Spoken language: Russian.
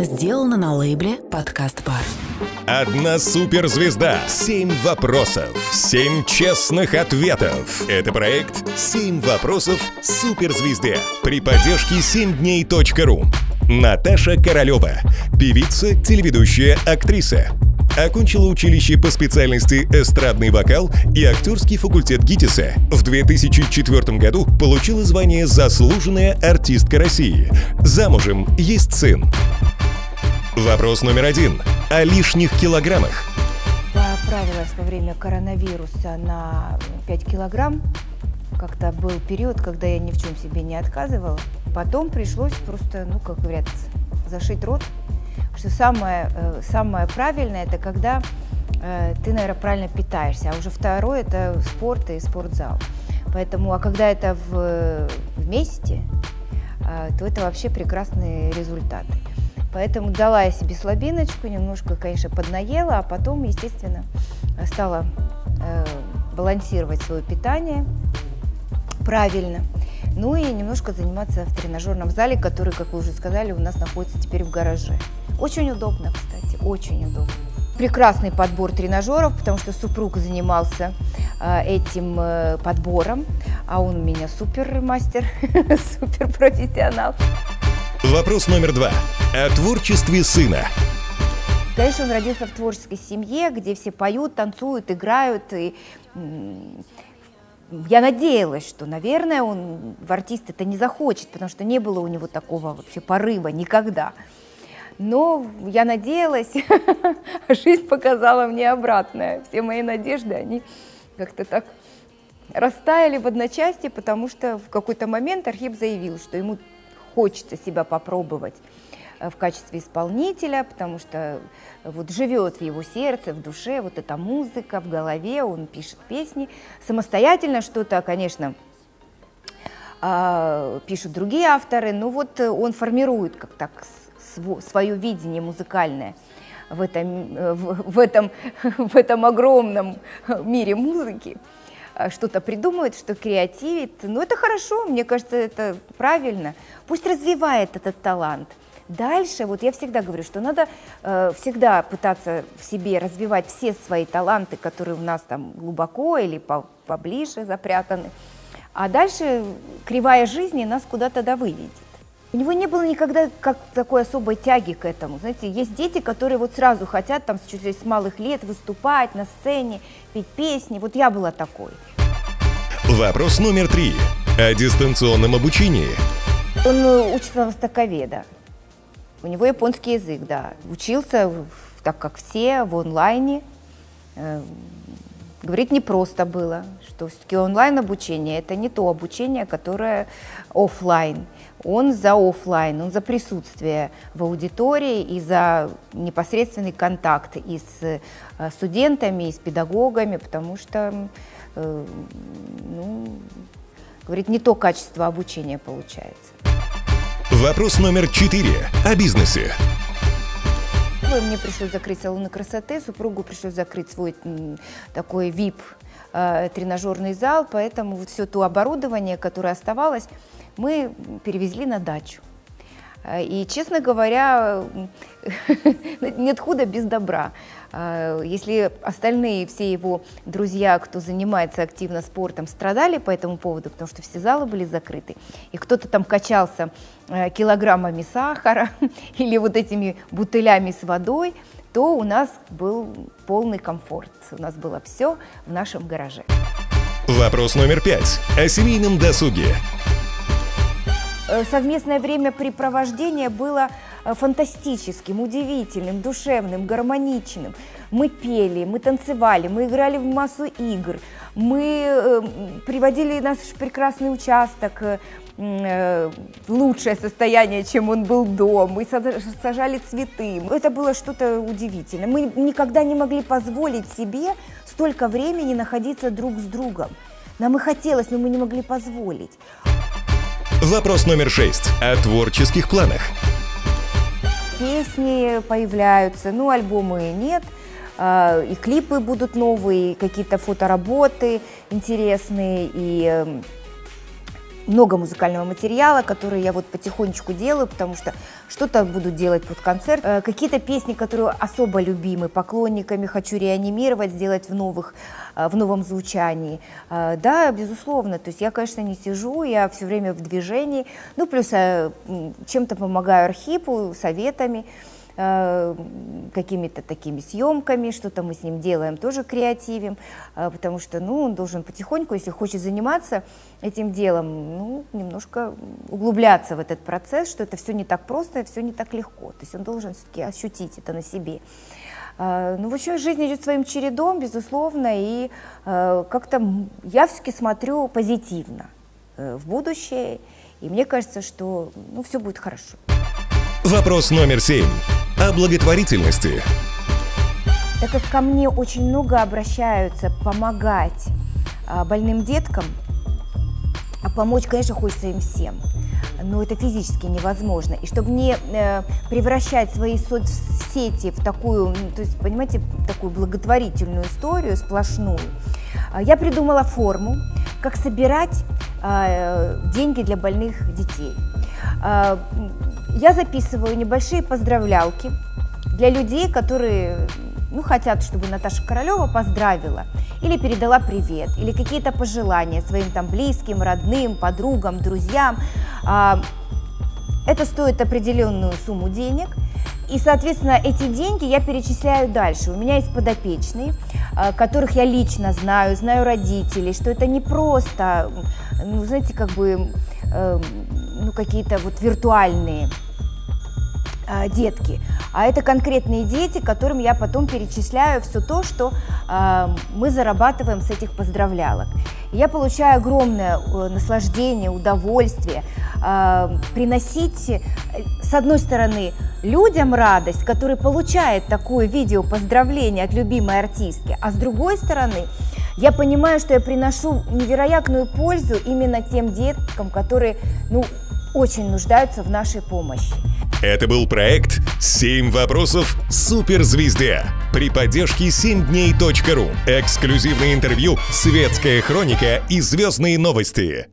Сделано на лейбле «Подкаст Бар». Одна суперзвезда. Семь вопросов. Семь честных ответов. Это проект «Семь вопросов суперзвезды» при поддержке 7дней.ру. Наташа Королева. Певица, телеведущая, актриса. Окончила училище по специальности эстрадный вокал и актерский факультет ГИТИСа. В 2004 году получила звание «Заслуженная артистка России». Замужем, есть сын. Вопрос номер один. О лишних килограммах. Поправилась во время коронавируса на 5 килограмм. Как-то был период, когда я ни в чем себе не отказывала. Потом пришлось просто, ну, как говорят, зашить рот. Что самое, э, самое правильное, это когда э, ты, наверное, правильно питаешься. А уже второе – это спорт и спортзал. Поэтому, а когда это в, вместе, э, то это вообще прекрасные результаты. Поэтому дала я себе слабиночку, немножко, конечно, поднаела, а потом, естественно, стала э, балансировать свое питание правильно. Ну и немножко заниматься в тренажерном зале, который, как вы уже сказали, у нас находится теперь в гараже. Очень удобно, кстати, очень удобно. Прекрасный подбор тренажеров, потому что супруг занимался э, этим э, подбором, а он у меня супер мастер, супер профессионал. Вопрос номер два. О творчестве сына. Конечно, он родился в творческой семье, где все поют, танцуют, играют. И я надеялась, что, наверное, он в артист это не захочет, потому что не было у него такого вообще порыва никогда. Но я надеялась, а жизнь показала мне обратное. Все мои надежды, они как-то так растаяли в одночасье, потому что в какой-то момент Архип заявил, что ему хочется себя попробовать э, в качестве исполнителя, потому что э, вот живет в его сердце, в душе вот эта музыка, в голове, он пишет песни. Самостоятельно что-то, конечно, а, пишут другие авторы, но вот он формирует как так свое видение музыкальное в этом, э, в, в, этом, в этом огромном мире музыки. Э, что-то придумывает, что креативит. Ну, это хорошо, мне кажется, это правильно. Пусть развивает этот талант. Дальше, вот я всегда говорю, что надо э, всегда пытаться в себе развивать все свои таланты, которые у нас там глубоко или по, поближе запрятаны. А дальше кривая жизни нас куда-то да выведет. У него не было никогда как такой особой тяги к этому. Знаете, есть дети, которые вот сразу хотят там чуть ли с малых лет выступать на сцене, петь песни. Вот я была такой. Вопрос номер три. О дистанционном обучении. Он э, учится на востоковеда. У него японский язык, да. Учился, так как все, в онлайне. Говорить непросто было, что все-таки онлайн обучение это не то обучение, которое офлайн. Он за офлайн, он за присутствие в аудитории и за непосредственный контакт и с э, студентами, и с педагогами, потому что Э, ну, говорит, не то качество обучения получается. Вопрос номер четыре о бизнесе. Мне пришлось закрыть салоны красоты, супругу пришлось закрыть свой такой VIP э, тренажерный зал, поэтому вот все то оборудование, которое оставалось, мы перевезли на дачу. Э, и, честно говоря, нет худа без добра. Э, если остальные все его друзья, кто занимается активно спортом, страдали по этому поводу, потому что все залы были закрыты, и кто-то там качался э, килограммами сахара или вот этими бутылями с водой, то у нас был полный комфорт. У нас было все в нашем гараже. Вопрос номер пять. О семейном досуге. Э, совместное времяпрепровождение было э, фантастическим, удивительным, душевным, гармоничным. Мы пели, мы танцевали, мы играли в массу игр, мы э, приводили наш прекрасный участок в лучшее состояние, чем он был до. Мы сажали цветы. Это было что-то удивительное. Мы никогда не могли позволить себе столько времени находиться друг с другом. Нам и хотелось, но мы не могли позволить. Вопрос номер шесть. О творческих планах. Песни появляются, ну, альбомы нет. А, и клипы будут новые, какие-то фотоработы интересные, и эм, много музыкального материала, который я вот потихонечку делаю, потому что что-то буду делать под концерт. Э, какие-то песни, которые особо любимы поклонниками, хочу реанимировать, сделать в, новых, э, в новом звучании. Э, да, безусловно, то есть я, конечно, не сижу, я все время в движении, ну, плюс чем-то помогаю Архипу, советами. Э, какими-то такими съемками, что-то мы с ним делаем, тоже креативим, э, потому что, ну, он должен потихоньку, если хочет заниматься этим делом, ну, немножко углубляться в этот процесс, что это все не так просто, все не так легко, то есть он должен все-таки ощутить это на себе. Э, ну, в общем, жизнь идет своим чередом, безусловно, и как-то я все-таки смотрю позитивно в будущее, и мне кажется, что ну, все будет хорошо. Вопрос номер семь о благотворительности. Так как ко мне очень много обращаются помогать а, больным деткам, а помочь, конечно, хочется им всем, но это физически невозможно. И чтобы не э, превращать свои соцсети в такую, то есть, понимаете, такую благотворительную историю сплошную, а, я придумала форму, как собирать э, деньги для больных детей. Я записываю небольшие поздравлялки для людей, которые ну, хотят, чтобы Наташа Королева поздравила или передала привет, или какие-то пожелания своим там близким, родным, подругам, друзьям. А, это стоит определенную сумму денег, и, соответственно, эти деньги я перечисляю дальше. У меня есть подопечные, а, которых я лично знаю, знаю родителей, что это не просто, ну, знаете, как бы, э, ну, какие-то вот виртуальные э, детки, а это конкретные дети, которым я потом перечисляю все то, что э, мы зарабатываем с этих поздравлялок. я получаю огромное э, наслаждение, удовольствие э, приносить, э, с одной стороны, людям радость, которые получают такое видео поздравление от любимой артистки, а с другой стороны, я понимаю, что я приношу невероятную пользу именно тем деткам, которые ну, очень нуждаются в нашей помощи. Это был проект «Семь вопросов суперзвезде» при поддержке 7дней.ру. Эксклюзивное интервью, светская хроника и звездные новости.